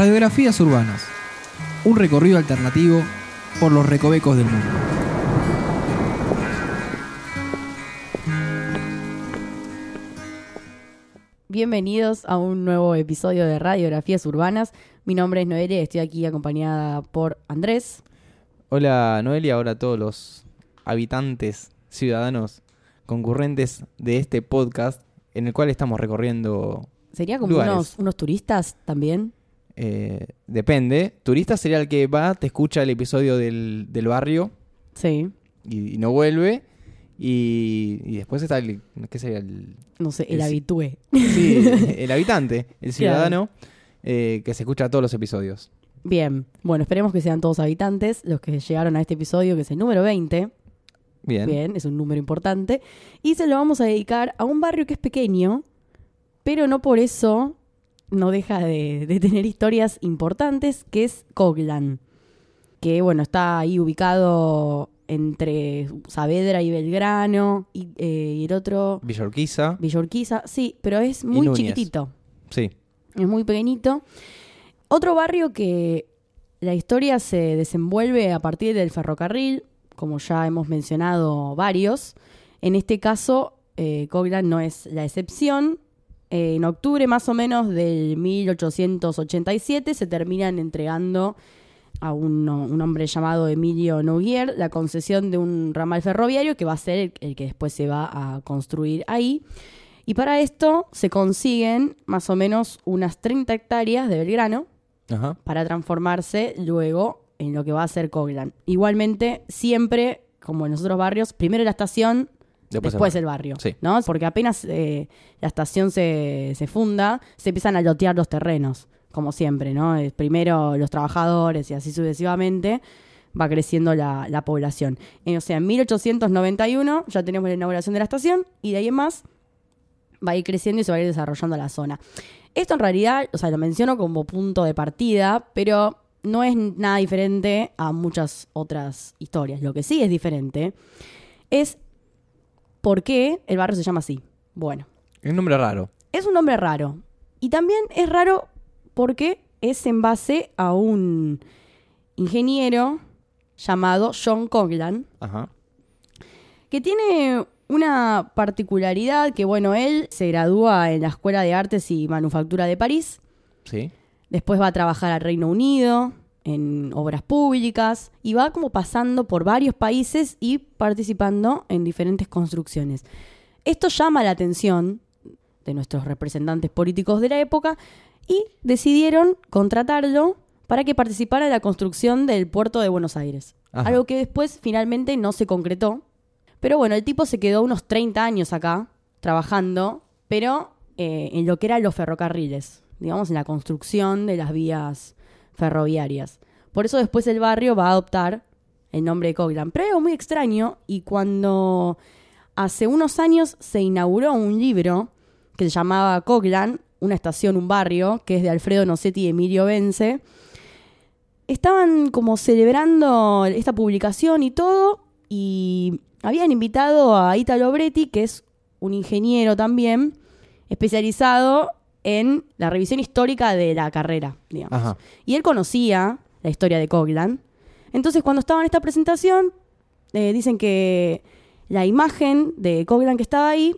Radiografías urbanas. Un recorrido alternativo por los recovecos del mundo. Bienvenidos a un nuevo episodio de Radiografías Urbanas. Mi nombre es Noelia y estoy aquí acompañada por Andrés. Hola Noelia, ahora todos los habitantes, ciudadanos, concurrentes de este podcast en el cual estamos recorriendo, ¿Sería como Lugares. unos, unos turistas también? Eh, depende, turista sería el que va, te escucha el episodio del, del barrio Sí. y, y no vuelve, y, y después está el, ¿qué sería? El, No sé, el habitué. sí, el habitante, el ciudadano, eh, que se escucha todos los episodios. Bien. Bueno, esperemos que sean todos habitantes los que llegaron a este episodio, que es el número 20. Bien. Bien, es un número importante. Y se lo vamos a dedicar a un barrio que es pequeño, pero no por eso no deja de, de tener historias importantes, que es Coglan. Que, bueno, está ahí ubicado entre Saavedra y Belgrano, y, eh, y el otro, Villorquiza, Villorquiza. Sí, pero es muy chiquitito. sí. Es muy pequeñito. Otro barrio que la historia se desenvuelve a partir del ferrocarril, como ya hemos mencionado varios. En este caso, eh, Coglan no es la excepción. En octubre más o menos del 1887 se terminan entregando a un, un hombre llamado Emilio Noguier la concesión de un ramal ferroviario que va a ser el, el que después se va a construir ahí. Y para esto se consiguen más o menos unas 30 hectáreas de Belgrano Ajá. para transformarse luego en lo que va a ser Coglan. Igualmente, siempre, como en los otros barrios, primero la estación, Después, después, el el barrio. Sí. ¿no? Porque apenas eh, la estación se, se funda, se empiezan a lotear los terrenos, como siempre, ¿no? Eh, Primero los trabajadores y así sucesivamente va creciendo la, la población. Eh, o sea, en 1891 ya tenemos la inauguración de la estación y de ahí en más va a ir creciendo y se va a ir desarrollando la zona. Esto en realidad, o sea, lo menciono como punto de partida, pero no es nada diferente a muchas otras historias. Lo que sí es diferente es por qué el barrio se llama así. Bueno, Es un nombre raro. es un nombre raro. Y también es raro porque es en base a un ingeniero llamado John Coglan, Ajá. que tiene una particularidad que, bueno, él se gradúa en la Escuela de Artes y Manufactura de París, Sí. después va a trabajar al Reino Unido en obras públicas y va como pasando por varios países y participando en diferentes construcciones. Esto llama la atención de nuestros representantes políticos de la época y decidieron contratarlo para que participara en la construcción del puerto de Buenos Aires. Ajá. Algo que después finalmente no se concretó. Pero bueno, el tipo se quedó unos 30 años acá trabajando, pero eh, en lo que eran los ferrocarriles, digamos, en la construcción de las vías ferroviarias. Por eso después el barrio va a adoptar el nombre de Coglan. Pero algo muy extraño y cuando hace unos años se inauguró un libro que se llamaba Coglan, una estación, un barrio, que es de Alfredo Nocetti y Emilio Vence, estaban como celebrando esta publicación y todo, y habían invitado a Italo Bretti, que es un ingeniero también, especializado en la revisión histórica de la carrera, digamos. Ajá. Y él conocía la historia de Coglan. Entonces, cuando estaba en esta presentación, eh, dicen que la imagen de Coglan que estaba ahí,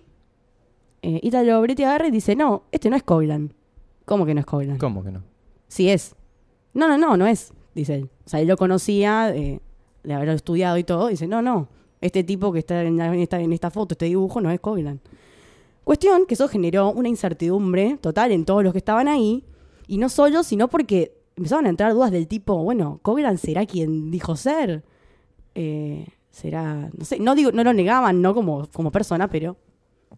eh, Italo Bretti agarra y dice, no, este no es Coglan. ¿Cómo que no es Coglan? ¿Cómo que no? Sí es. No, no, no, no es, dice él. O sea, él lo conocía, eh, de haberlo estudiado y todo. Dice, no, no, este tipo que está en, la- en esta, en esta foto, este dibujo, no es Coglan. Cuestión que eso generó una incertidumbre total en todos los que estaban ahí. Y no solo, sino porque empezaron a entrar dudas del tipo, bueno, ¿Coglan será quien dijo ser? Eh, será, no sé, no digo, no lo negaban, no como, como persona, pero...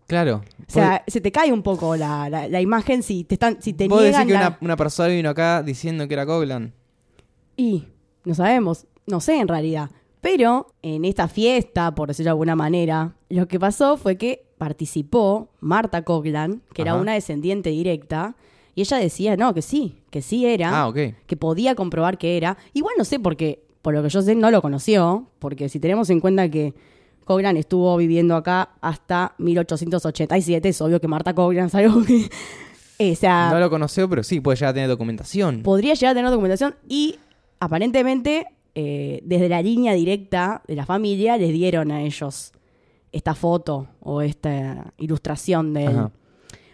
Claro. O sea, se te cae un poco la, la, la imagen si te están, si te ¿Vos decís niegan que la- una, una persona vino acá diciendo que era Coglan? Y no sabemos, no sé en realidad. Pero en esta fiesta, por decirlo de alguna manera, lo que pasó fue que participó Marta Coglan, que era una descendiente directa, y ella decía, no, que sí, que sí era, Ah, ok. que podía comprobar que era. Igual no sé porque, por lo que yo sé, no lo conoció, porque si tenemos en cuenta que Coglan estuvo viviendo acá hasta 1887, es obvio que Marta Coglan es algo que o sea, No lo conoció, pero sí, puede llegar a tener documentación. podría llegar a tener documentación y aparentemente eh, desde la línea directa de la familia les dieron a ellos esta foto o esta ilustración de él. Ajá.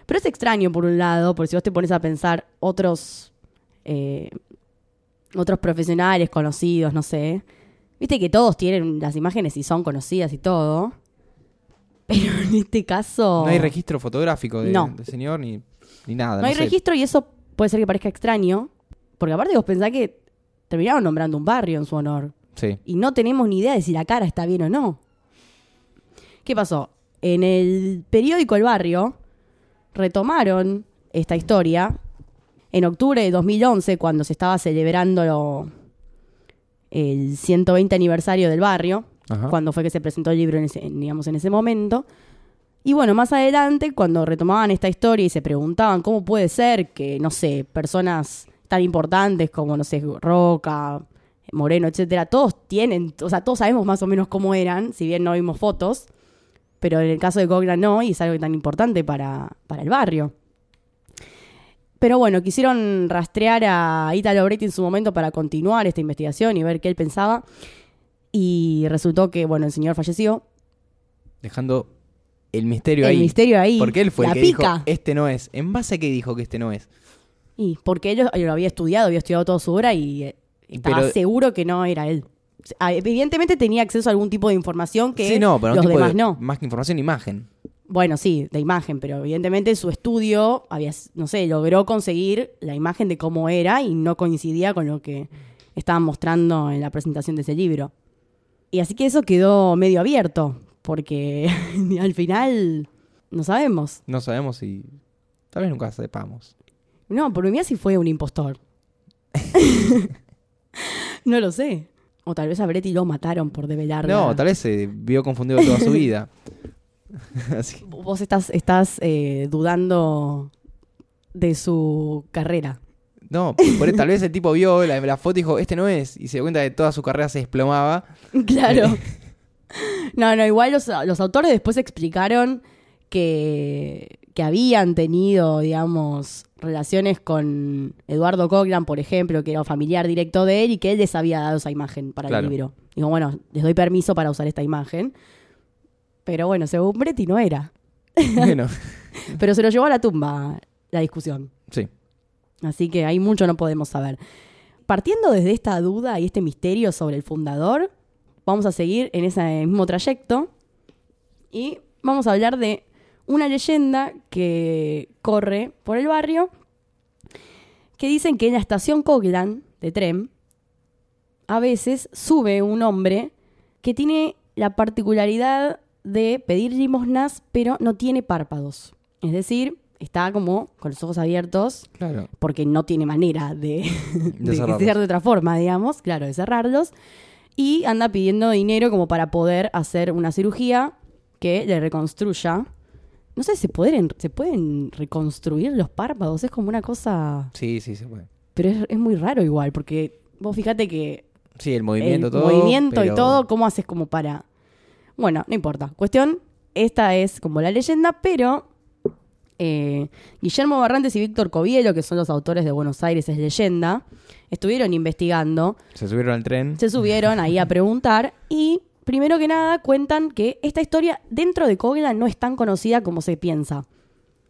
Pero es extraño por un lado, porque si vos te pones a pensar otros eh, otros profesionales conocidos, no sé, viste que todos tienen las imágenes y son conocidas y todo, pero en este caso No hay registro fotográfico de- No. del señor ni, ni nada. no hay sé. registro y eso puede ser que parezca extraño, porque aparte vos pensás que terminaron nombrando un barrio en su honor Sí. y no tenemos ni idea de si la cara está bien o no. ¿Qué pasó? En el periódico El Barrio retomaron esta historia en octubre de 2011 cuando se estaba celebrando lo- el 120 aniversario del barrio, Ajá. cuando fue que se presentó el libro en ese, en, digamos, en ese momento. Y bueno, más adelante, cuando retomaban esta historia y se preguntaban cómo puede ser que, no sé, personas tan importantes como, no sé, Roca, Moreno, etcétera, todos tienen, o sea, todos sabemos más o menos cómo eran, si bien no vimos fotos, pero en el caso de Coglan no, y es algo tan importante para, para el barrio. Pero bueno, quisieron rastrear a Italo Bretti en su momento para continuar esta investigación y ver qué él pensaba. Y resultó que, bueno, el señor falleció. Dejando el misterio El ahí. misterio ahí. Porque él fue la el que pica. dijo, este no es. ¿En base a qué dijo que este no es? Y porque él lo había estudiado, había estudiado toda su obra y eh, estaba Pero- seguro que no era él. Ah, Evidentemente tenía acceso a algún tipo de información que sí, no, pero los tipo demás de- no. Más que información, imagen. Bueno, sí, de imagen, pero evidentemente su estudio había, no sé, logró conseguir la imagen de cómo era y no coincidía con lo que estaban mostrando en la presentación de ese libro. Y así que eso quedó medio abierto, porque al final no sabemos. No sabemos si... Tal vez nunca sepamos. No, por mí si fue un impostor. no lo sé. O tal vez a Bretti lo mataron por develar. No, tal vez se vio confundido toda su vida. Así. Vos estás, estás eh, dudando de su carrera. No, por- tal vez el tipo vio la, la foto y dijo, este no es. Y se dio cuenta de que toda su carrera se desplomaba. Claro. No, no, igual los, los autores después explicaron que, que habían tenido, digamos, relaciones con Eduardo Coglan, por ejemplo, que era un familiar directo de él y que él les había dado esa imagen para Claro. el libro. Digo, bueno, les doy permiso para usar esta imagen. Pero bueno, según Bretti no era. bueno, Pero se lo llevó a la tumba la discusión. sí. Así que hay mucho no podemos saber. Partiendo desde esta duda y este misterio sobre el fundador, vamos a seguir en ese mismo trayecto y vamos a hablar de una leyenda que corre por el barrio que dicen que en la estación Coglan de tren a veces sube un hombre que tiene la particularidad de pedir limosnas pero no tiene párpados. Es decir, está como con los ojos abiertos Claro. porque no tiene manera de, de de otra forma, digamos, claro, de cerrarlos. Y anda pidiendo dinero como para poder hacer una cirugía que le reconstruya. No sé, ¿se pueden, se pueden reconstruir los párpados? Es como una cosa... Sí, sí, se puede. Pero es, es muy raro igual, porque vos fíjate que Sí, el movimiento, el todo. movimiento y todo, ¿cómo haces como para...? Bueno, no importa. Cuestión, esta es como la leyenda, pero eh, Guillermo Barrantes y Víctor Covielo, que son los autores de Buenos Aires es leyenda, estuvieron investigando, Se subieron al tren. se subieron ahí a preguntar y primero que nada cuentan que esta historia dentro de Coglan no es tan conocida como se piensa.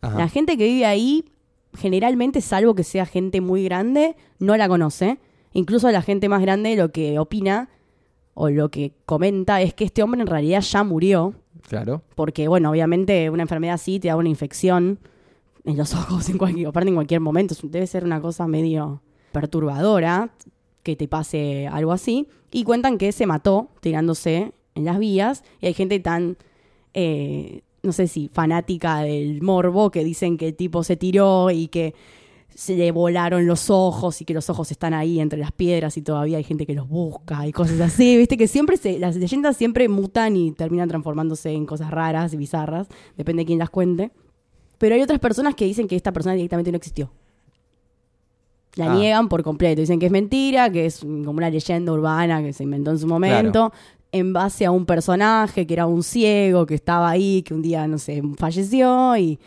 Ajá. La gente que vive ahí, generalmente, salvo que sea gente muy grande, no la conoce. Incluso la gente más grande lo que opina o lo que comenta es que este hombre en realidad ya murió. Claro. Porque, bueno, obviamente una enfermedad así te da una infección en los ojos en cualquier, aparte en cualquier momento. Debe ser una cosa medio perturbadora que te pase algo así. Y cuentan que se mató tirándose en las vías. Y hay gente tan, eh, no sé si fanática del morbo, que dicen que el tipo se tiró y que se le volaron los ojos y que los ojos están ahí entre las piedras y todavía hay gente que los busca y cosas así. Viste que siempre se, las leyendas siempre mutan y terminan transformándose en cosas raras y bizarras, depende de quién las cuente. Pero hay otras personas que dicen que esta persona directamente no existió. La Ah. niegan por completo. Dicen que es mentira, que es como una leyenda urbana que se inventó en su momento. En base a un personaje que era un ciego, que estaba ahí, que un día, no sé, falleció y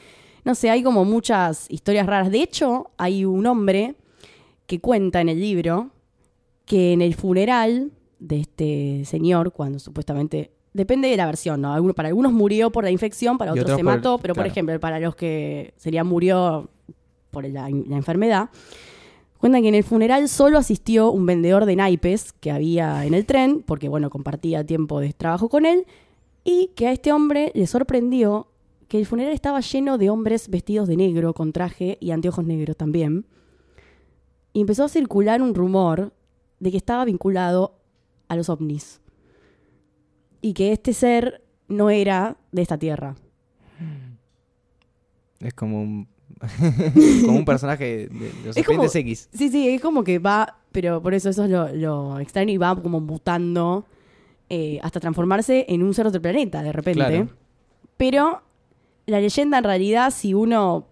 No sé, hay como muchas historias raras. De hecho, hay un hombre que cuenta en el libro que en el funeral de este señor, cuando supuestamente depende de la versión, ¿no? Para algunos murió por la infección, para otros otros se mató, pero por ejemplo, para los que sería murió por la, la enfermedad, cuentan que en el funeral solo asistió un vendedor de naipes que había en el tren, porque bueno, compartía tiempo de trabajo con él, y que a este hombre le sorprendió que el funeral estaba lleno de hombres vestidos de negro, con traje y anteojos negros también. Y empezó a circular un rumor de que estaba vinculado a los ovnis. Y que este ser no era de esta tierra. Es como un, como un personaje de, de los Es como- X. Sí, sí, es como que va, pero por eso eso es lo, lo extraño y va como mutando eh, hasta transformarse en un ser de otro planeta de repente. Claro. Pero la leyenda en realidad, si uno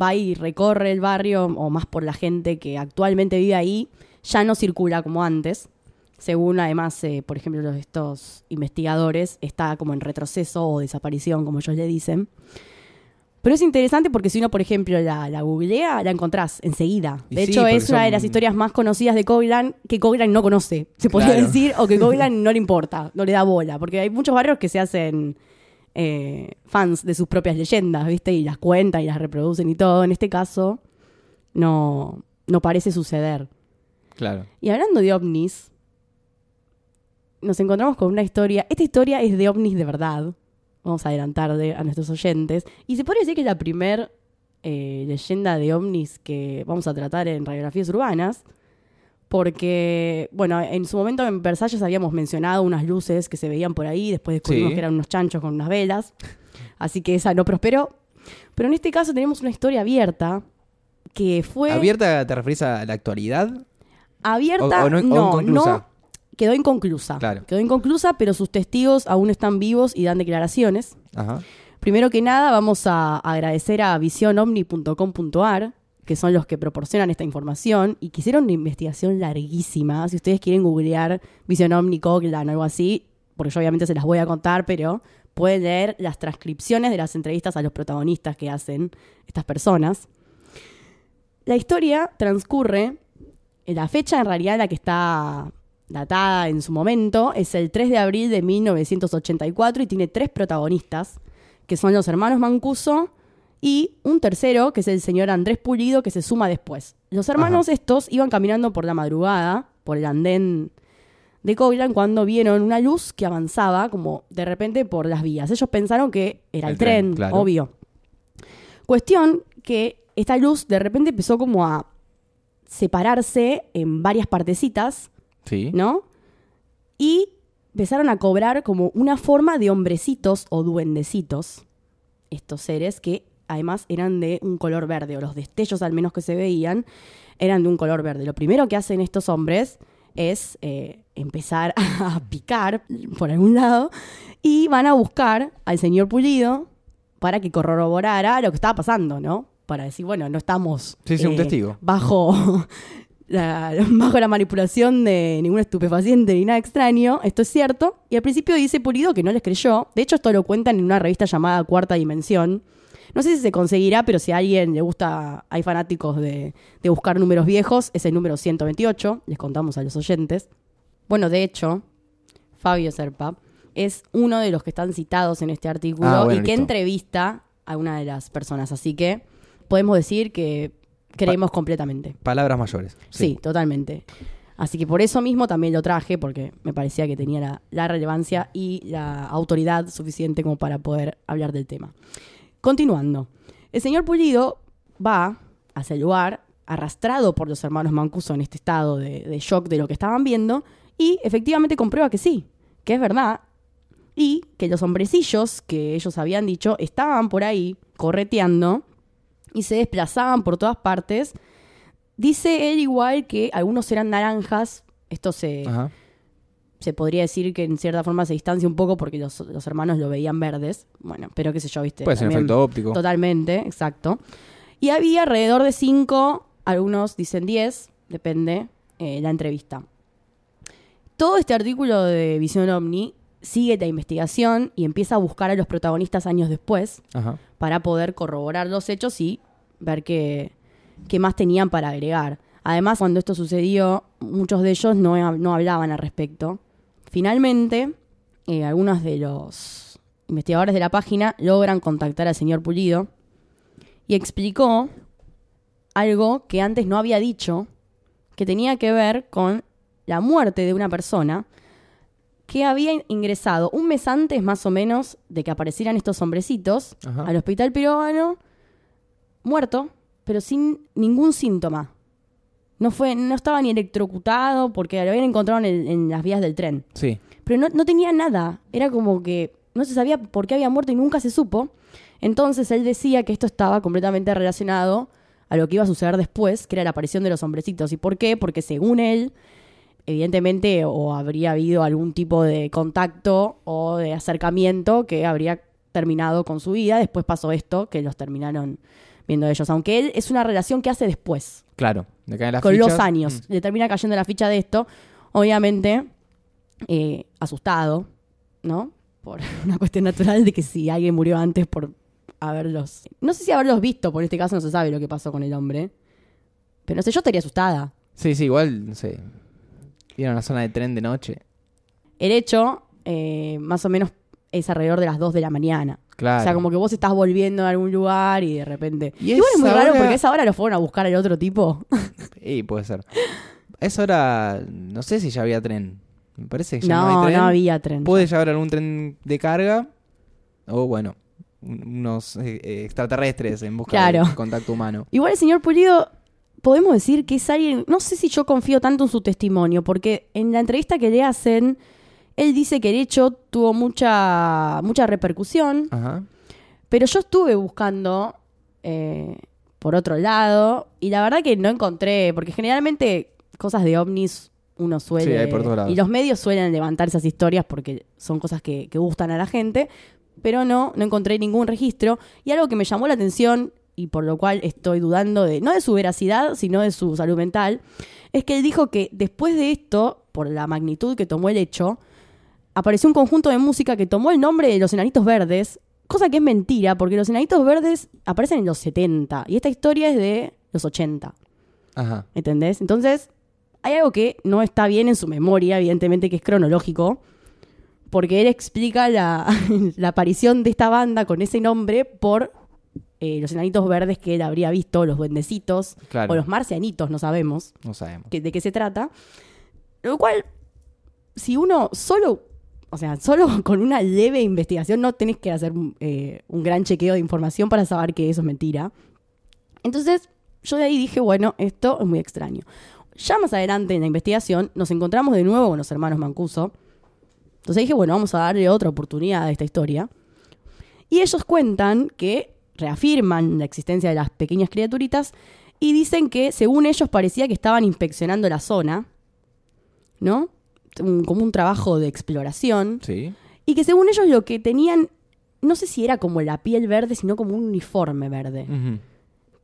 va y recorre el barrio, o más por la gente que actualmente vive ahí, ya no circula como antes. Según además, eh, por ejemplo, estos investigadores, está como en retroceso o desaparición, como ellos le dicen. Pero es interesante porque si uno, por ejemplo, la, la googlea, la encontrás enseguida. De hecho, es una de las historias más conocidas de Coglan que Coglan no conoce, se podría Claro. decir, o que Coglan no le importa, no le da bola. Porque hay muchos barrios que se hacen eh, fans de sus propias leyendas, ¿viste? Y las cuentan y las reproducen y todo. En este caso, no, no parece suceder. Claro. Y hablando de ovnis, nos encontramos con una historia. Esta historia es de ovnis de verdad. Vamos a adelantar de- a nuestros oyentes. Y se podría decir que es la primer eh, leyenda de ovnis que vamos a tratar en radiografías urbanas. Porque, bueno, en su momento en Versalles habíamos mencionado unas luces que se veían por ahí. Después descubrimos Sí. que eran unos chanchos con unas velas. Así que esa no prosperó. Pero en este caso tenemos una historia abierta que fue ¿Abierta te referís a la actualidad? abierta. O- o no- no, no, quedó inconclusa. Claro. Quedó inconclusa, pero sus testigos aún están vivos y dan declaraciones. Ajá. Primero que nada, vamos a agradecer a visionomni.com.ar, que son los que proporcionan esta información y que hicieron una investigación larguísima. Si ustedes quieren googlear Vision Omni Coglan o algo así, porque yo obviamente se las voy a contar, pero pueden leer las transcripciones de las entrevistas a los protagonistas que hacen estas personas. La historia transcurre, en la fecha en realidad la que está datada en su momento es el 3 de abril de 1984 y tiene tres protagonistas, que son los hermanos Mancuso y un tercero, que es el señor Andrés Pulido, que se suma después. Los hermanos estos iban caminando por la madrugada, por el andén de Coglan, cuando vieron una luz que avanzaba como de repente por las vías. Ellos pensaron que era el, El tren, tren, claro. obvio. Cuestión que esta luz de repente empezó como a separarse en varias partecitas, Sí. ¿no? Y empezaron a cobrar como una forma de hombrecitos o duendecitos, estos seres que además eran de un color verde, o los destellos al menos que se veían, eran de un color verde. Lo primero que hacen estos hombres es eh, empezar a picar por algún lado y van a buscar al señor Pulido para que corroborara lo que estaba pasando, ¿no? Para decir, bueno, no estamos Sí, sí, un eh, testigo. bajo la, bajo la manipulación de ningún estupefaciente ni nada extraño. Esto es cierto. Y al principio dice Pulido que no les creyó. De hecho, esto lo cuentan en una revista llamada Cuarta Dimensión. No sé si se conseguirá, pero si a alguien le gusta, hay fanáticos de, de buscar números viejos, es el número 128. Les contamos a los oyentes. Bueno, de hecho, Fabio Serpa es uno de los que están citados en este artículo Ah, bueno, y que listo. entrevista a una de las personas. Así que podemos decir que creemos completamente. Palabras mayores. Sí. totalmente. Así que por eso mismo también lo traje, porque me parecía que tenía la, la relevancia y la autoridad suficiente como para poder hablar del tema. Continuando. El señor Pulido va hacia el lugar, arrastrado por los hermanos Mancuso en este estado de, de shock de lo que estaban viendo, y efectivamente comprueba que sí, que es verdad, y que los hombrecillos que ellos habían dicho estaban por ahí correteando y se desplazaban por todas partes. Dice él igual que algunos eran naranjas, esto se, Ajá. se podría decir que en cierta forma se distancia un poco porque los, los hermanos lo veían verdes. Bueno, pero qué sé yo, viste. Un También- efecto óptico. Totalmente, exacto. Y había alrededor de cinco, algunos dicen diez, depende eh, la entrevista. Todo este artículo de Visión Omni sigue la investigación y empieza a buscar a los protagonistas años después Ajá. para poder corroborar los hechos y ver qué, qué más tenían para agregar. Además, cuando esto sucedió, muchos de ellos no, no hablaban al respecto. Finalmente, eh, algunos de los investigadores de la página logran contactar al señor Pulido y explicó algo que antes no había dicho, que tenía que ver con la muerte de una persona que había ingresado un mes antes más o menos de que aparecieran estos hombrecitos Ajá. al hospital peruano, muerto, pero sin ningún síntoma. No, fue, no estaba ni electrocutado porque lo habían encontrado en, el- en las vías del tren. Sí. Pero no, no tenía nada. Era como que no se sabía por qué había muerto y nunca se supo. Entonces él decía que esto estaba completamente relacionado a lo que iba a suceder después, que era la aparición de los hombrecitos. ¿Y por qué? Porque según él, evidentemente o habría habido algún tipo de contacto o de acercamiento que habría terminado con su vida. Después pasó esto, que los terminaron viendo ellos. Aunque él es una relación que hace después Claro. Le caen las con fichas. los años. Mm. Le termina cayendo la ficha de esto. Obviamente, eh, asustado, ¿no? Por una cuestión natural de que si alguien murió antes por haberlos. No sé si haberlos visto, por este caso no se sabe lo que pasó con el hombre. Pero no sé, yo estaría asustada. Sí, sí, igual, no sé. Ir a una zona de tren de noche. El hecho, eh, más o menos, es alrededor de las 2 de la mañana. Claro. O sea, como que vos estás volviendo a algún lugar y de repente. Y Igual es muy raro porque a esa hora lo fueron a buscar al otro tipo. Y puede ser. A esa hora, no sé si ya había tren. Me parece que ya no, no, hay tren. no había tren. Puede ya haber algún tren de carga. O bueno, un- unos eh, eh, extraterrestres en busca Claro. de contacto humano. Igual el señor Pulido, podemos decir que es alguien, no sé si yo confío tanto en su testimonio, porque en la entrevista que le hacen, él dice que el hecho tuvo mucha, mucha repercusión, Ajá. pero yo estuve buscando eh, por otro lado, y la verdad que no encontré, porque generalmente cosas de ovnis uno suele... Sí, hay por todos lados. Y los medios suelen levantar esas historias porque son cosas que, que gustan a la gente, pero no, no encontré ningún registro. Y algo que me llamó la atención y por lo cual estoy dudando de, no de su veracidad, sino de su salud mental, es que él dijo que después de esto, por la magnitud que tomó el hecho, apareció un conjunto de música que tomó el nombre de los Enanitos Verdes, cosa que es mentira, porque los Enanitos Verdes aparecen en los 70 y esta historia es de los 80. Ajá. ¿Entendés? Entonces, hay algo que no está bien en su memoria, evidentemente que es cronológico, porque él explica la, la aparición de esta banda con ese nombre por eh, los enanitos verdes que él habría visto, los duendecitos, Claro. o los marcianitos, no sabemos No sabemos. que- de qué se trata. Lo cual, si uno solo, o sea, solo con una leve investigación, no tenés que hacer eh, un gran chequeo de información para saber que eso es mentira. Entonces, yo de ahí dije, bueno, esto es muy extraño. Ya más adelante en la investigación nos encontramos de nuevo con los hermanos Mancuso. Entonces dije, bueno, vamos a darle otra oportunidad a esta historia. Y ellos cuentan que reafirman la existencia de las pequeñas criaturitas y dicen que según ellos parecía que estaban inspeccionando la zona, ¿no? Un- como un trabajo de exploración. Sí. Y que según ellos lo que tenían, no sé si era como la piel verde, sino como un uniforme verde.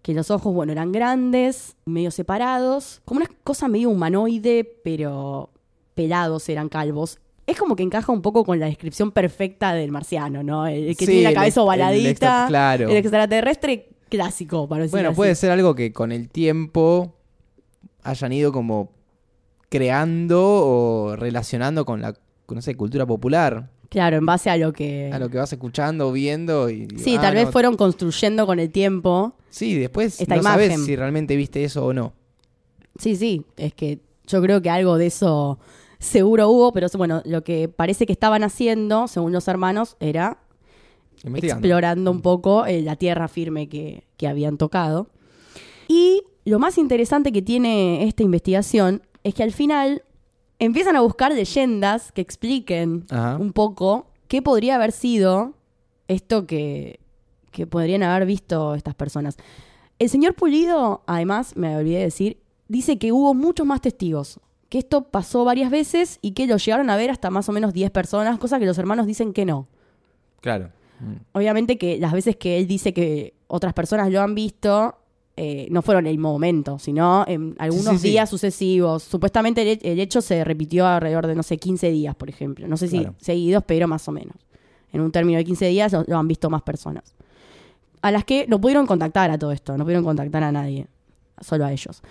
Que los ojos, bueno, eran grandes, medio separados, como una cosa medio humanoide, pero pelados, eran calvos. Es como que encaja un poco con la descripción perfecta del marciano, ¿no? El, el que Sí, tiene la el cabeza el ovaladita. extra- claro. El extraterrestre clásico, para decirlo Bueno, así. puede ser algo que con el tiempo hayan ido como creando o relacionando con la, no sé, cultura popular. Claro, en base a lo que... A lo que vas escuchando, viendo y... Sí, ah, tal vez fueron construyendo con el tiempo. Sí, después esta no sabes imagen. si realmente viste eso o no. Sí, sí, es que yo creo que algo de eso seguro hubo, pero bueno, lo que parece que estaban haciendo, según los hermanos, era explorando un poco eh, la tierra firme que, que habían tocado. Y lo más interesante que tiene esta investigación es que al final empiezan a buscar leyendas que expliquen Ajá. un poco qué podría haber sido esto que, que podrían haber visto estas personas. El señor Pulido, además, me olvidé de decir, dice que hubo muchos más testigos, que esto pasó varias veces y que lo llegaron a ver hasta más o menos 10 personas, cosa que los hermanos dicen que no. Claro. Mm. Obviamente que las veces que él dice que otras personas lo han visto, eh, no fueron el momento, sino en algunos sí, sí. días sucesivos. Supuestamente el, el hecho se repitió alrededor de, no sé, 15 días, por ejemplo. No sé si seguidos, pero más o menos. En un término de 15 días lo, lo han visto más personas. A las que no pudieron contactar a todo esto, no pudieron contactar a nadie, solo a ellos.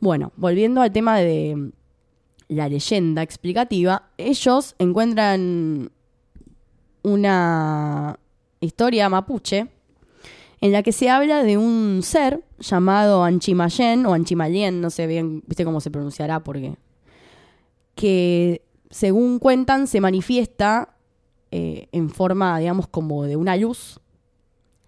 Bueno, volviendo al tema de la leyenda explicativa, ellos encuentran una historia mapuche en la que se habla de un ser llamado Anchimayen o Anchimayen, no sé bien, viste cómo se pronunciará porque que según cuentan se manifiesta eh, en forma, digamos, como de una luz,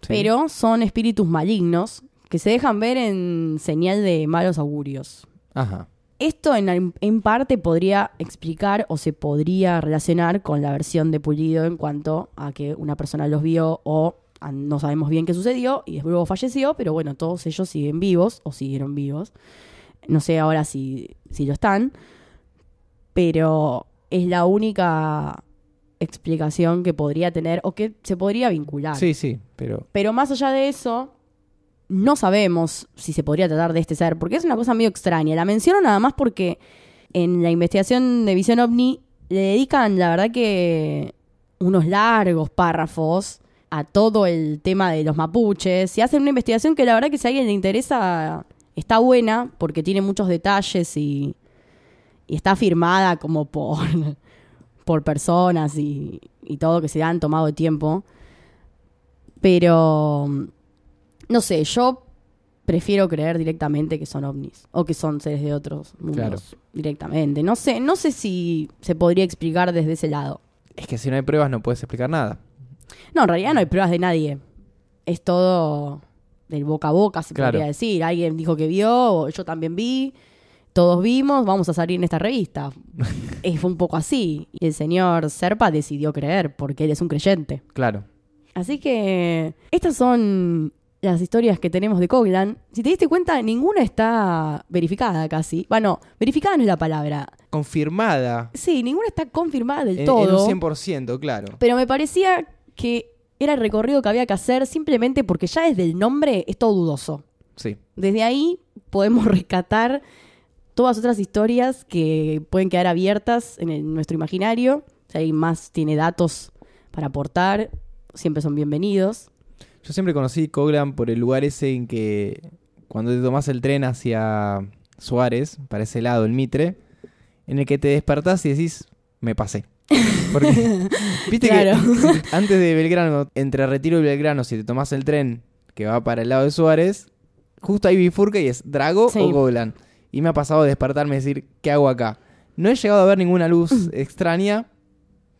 Sí. pero son espíritus malignos que se dejan ver en señal de malos augurios. Ajá. Esto en, en parte podría explicar o se podría relacionar con la versión de Pulido en cuanto a que una persona los vio o no sabemos bien qué sucedió y luego falleció, pero bueno, todos ellos siguen vivos o siguieron vivos. No sé ahora si, si lo están, pero es la única explicación que podría tener o que se podría vincular. Sí, sí, pero Pero más allá de eso, no sabemos si se podría tratar de este ser, porque es una cosa medio extraña. La menciono nada más porque en la investigación de Visión OVNI le dedican, la verdad que, unos largos párrafos a todo el tema de los mapuches y hacen una investigación que la verdad que si a alguien le interesa está buena porque tiene muchos detalles y, y está firmada como por, por personas y, y todo que se han tomado el tiempo. Pero, no sé, yo prefiero creer directamente que son ovnis o que son seres de otros mundos Claro. directamente. No sé, no sé si se podría explicar desde ese lado. es que si no hay pruebas no puedes explicar nada. No, en realidad no hay pruebas de nadie. Es todo del boca a boca, se Claro. podría decir. Alguien dijo que vio, yo también vi, todos vimos, vamos a salir en esta revista. es un poco así. Y el señor Serpa decidió creer, porque él es un creyente. Claro. Así que estas son las historias que tenemos de Coglan. Si te diste cuenta, ninguna está verificada casi. Bueno, verificada no es la palabra. Confirmada Sí, ninguna está confirmada del en, en todo. un 100%, claro. Pero me parecía que era el recorrido que había que hacer simplemente porque ya desde el nombre es todo dudoso. Sí. Desde ahí podemos rescatar todas otras historias que pueden quedar abiertas en el- nuestro imaginario. Si alguien más tiene datos para aportar, siempre son bienvenidos. Yo siempre conocí Coglan por el lugar ese en que cuando te tomás el tren hacia Suárez, para ese lado, el Mitre, en el que te despertás y decís, me pasé. Porque, viste Claro. que antes de Belgrano, entre Retiro y Belgrano, si te tomás el tren que va para el lado de Suárez, justo ahí bifurca y es Drago Sí. o Coglan. Y me ha pasado de despertarme y decir, ¿qué hago acá? No he llegado a ver ninguna luz extraña,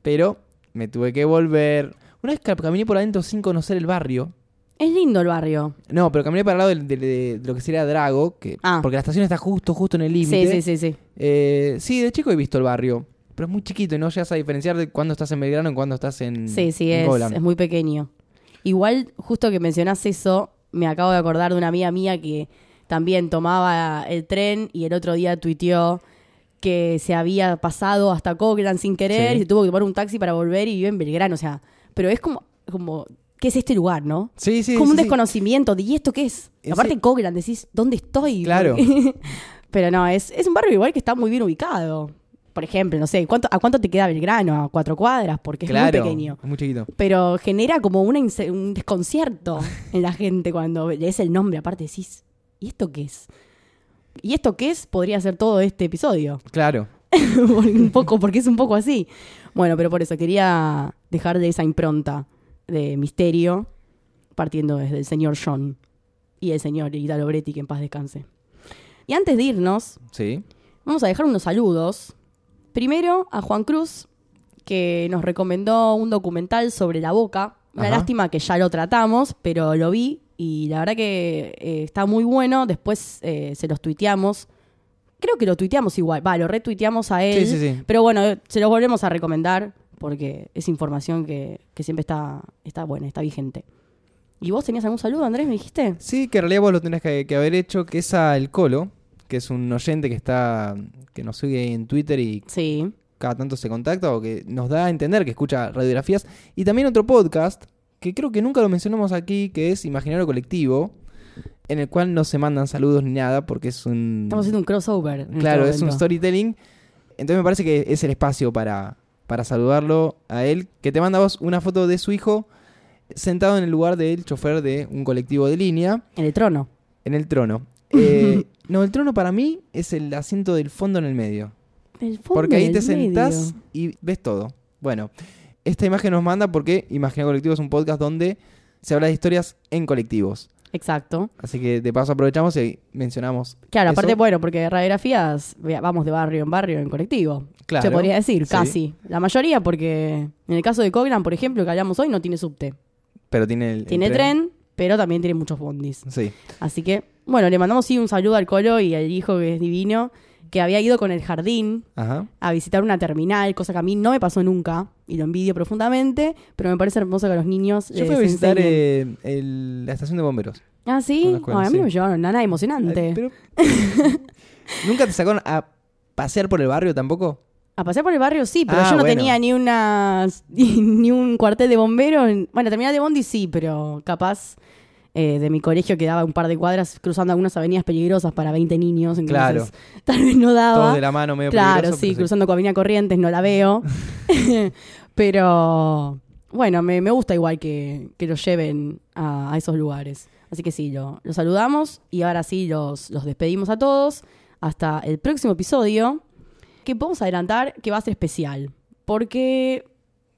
pero me tuve que volver. Una vez que caminé por adentro sin conocer el barrio, Es lindo el barrio. no, pero caminé para el lado de, lo que sería Drago, que, Ah. porque la estación está justo, justo en el límite. Sí, sí, sí, sí. Eh, sí, de chico he visto el barrio, pero es muy chiquito y no llegas a diferenciar de cuándo estás en Belgrano y cuándo estás en Sí, sí, en es, Coglan. es muy pequeño. Igual, justo que mencionás eso, me acabo de acordar de una amiga mía que también tomaba el tren y el otro día tuiteó que se había pasado hasta Coglan sin querer Sí. y se tuvo que tomar un taxi para volver y vive en Belgrano. O sea, pero es como, como ¿qué es este lugar, no? Sí, sí, como sí, un sí. desconocimiento de ¿y esto qué es? Aparte Coglan, decís, ¿dónde estoy? Claro. pero no, es, es un barrio igual que está muy bien ubicado. Por ejemplo, no sé, ¿cuánto, ¿a cuánto te queda Belgrano? ¿A cuatro cuadras? Porque es Claro, muy pequeño muy chiquito. pero genera como una un desconcierto en la gente cuando lees el nombre. Aparte decís, ¿y esto qué es? ¿Y esto qué es? Podría ser todo este episodio. Claro. un poco, porque es un poco así. Bueno, pero por eso quería dejar de esa impronta de misterio, partiendo desde el señor John y el señor Italo Bretti, que en paz descanse. Y antes de irnos, Sí. Vamos a dejar unos saludos. Primero a Juan Cruz, que nos recomendó un documental sobre la boca. Una Ajá. lástima que ya lo tratamos, pero lo vi y la verdad que eh, está muy bueno. Después eh, se los tuiteamos. Creo que lo tuiteamos igual. Va, lo retuiteamos a él. Sí, sí, sí. Pero bueno, se los volvemos a recomendar porque es información que, que siempre está, está buena, está vigente. ¿Y vos tenías algún saludo, Andrés? ¿Me dijiste? Sí, que en realidad vos lo tenés que, que haber hecho, que es a El Colo, que es un oyente que está que nos sigue en Twitter y Sí. cada tanto se contacta o que nos da a entender que escucha radiografías. Y también otro podcast, que creo que nunca lo mencionamos aquí, que es Imaginario Colectivo, en el cual no se mandan saludos ni nada porque es un... Estamos haciendo un crossover. en Claro, este es un storytelling. Entonces me parece que es el espacio para, para saludarlo a él, que te manda vos una foto de su hijo sentado en el lugar del chofer de un colectivo de línea, En el trono. en el trono. Eh, no, el trono para mí es el asiento del fondo en el medio. El fondo Porque ahí te sentás medio. y ves todo. Bueno, esta imagen nos manda porque Imagina Colectivo es un podcast donde se habla de historias en colectivos. Exacto. Así que de paso aprovechamos y mencionamos. Claro, aparte, eso. bueno, porque radiografías vamos de barrio en barrio en colectivo. Claro. Se podría decir, Sí. casi. La mayoría, porque en el caso de Coglan, por ejemplo, que hablamos hoy, no tiene subte. Pero tiene el, el Tiene tren. Pero también tiene muchos bondis. Sí. Así que, bueno, le mandamos sí un saludo al Colo y al hijo que es divino, que había ido con el jardín Ajá. a visitar una terminal, cosa que a mí no me pasó nunca y lo envidio profundamente, pero me parece hermoso que a los niños Yo fui a visitar eh, el- la estación de bomberos. Ah, sí. la escuela, Ay, a mí sí. me llevaron nada emocionante. Ay, pero- ¿Nunca te sacaron a pasear por el barrio tampoco? A pasear por el barrio sí, pero Ah, yo no bueno. tenía ni una ni un cuartel de bomberos. Bueno, terminal de Bondi sí, pero capaz eh, de mi colegio quedaba un par de cuadras cruzando algunas avenidas peligrosas para 20 niños, entonces Claro. tal vez no daba. Todos de la mano, medio Claro, sí, cruzando con Avenida Corrientes no la veo. pero bueno, me, me gusta igual que, que los lleven a, a esos lugares. Así que sí, lo, los saludamos y ahora sí los, los despedimos a todos. Hasta el próximo episodio, que podemos adelantar que va a ser especial. Porque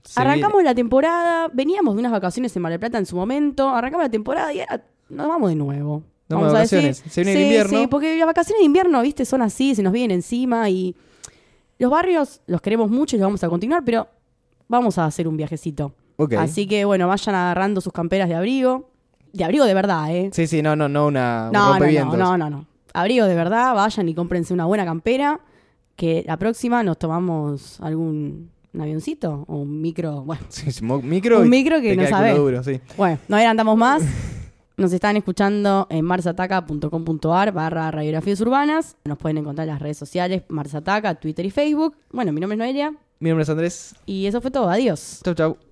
Se arrancamos la temporada, veníamos de unas vacaciones en Mar del Plata en su momento, arrancamos la temporada y ahora nos vamos de nuevo. Nos Vamos a decir- vacaciones. Se viene el Sí, invierno. Sí, porque las vacaciones de invierno, viste, son así, se nos vienen encima y los barrios los queremos mucho y los vamos a continuar, pero vamos a hacer un viajecito. Ok. Así que bueno, vayan agarrando sus camperas de abrigo. De abrigo de verdad, ¿eh? Sí, sí, no, no, no una un no, no, no, no, no, no. Abrigo de verdad, vayan y cómprense una buena campera. Que la próxima nos tomamos algún un avioncito o un micro. Bueno, Sí, micro Un micro que no sabés. duro, sí. bueno, no adelantamos más. Nos están escuchando en marsataca.com.ar barra radiografías urbanas. Nos pueden encontrar en las redes sociales, Marsataca, Twitter y Facebook. Bueno, mi nombre es Noelia Mi nombre es Andrés. y eso fue todo. Adiós. Chau, chau.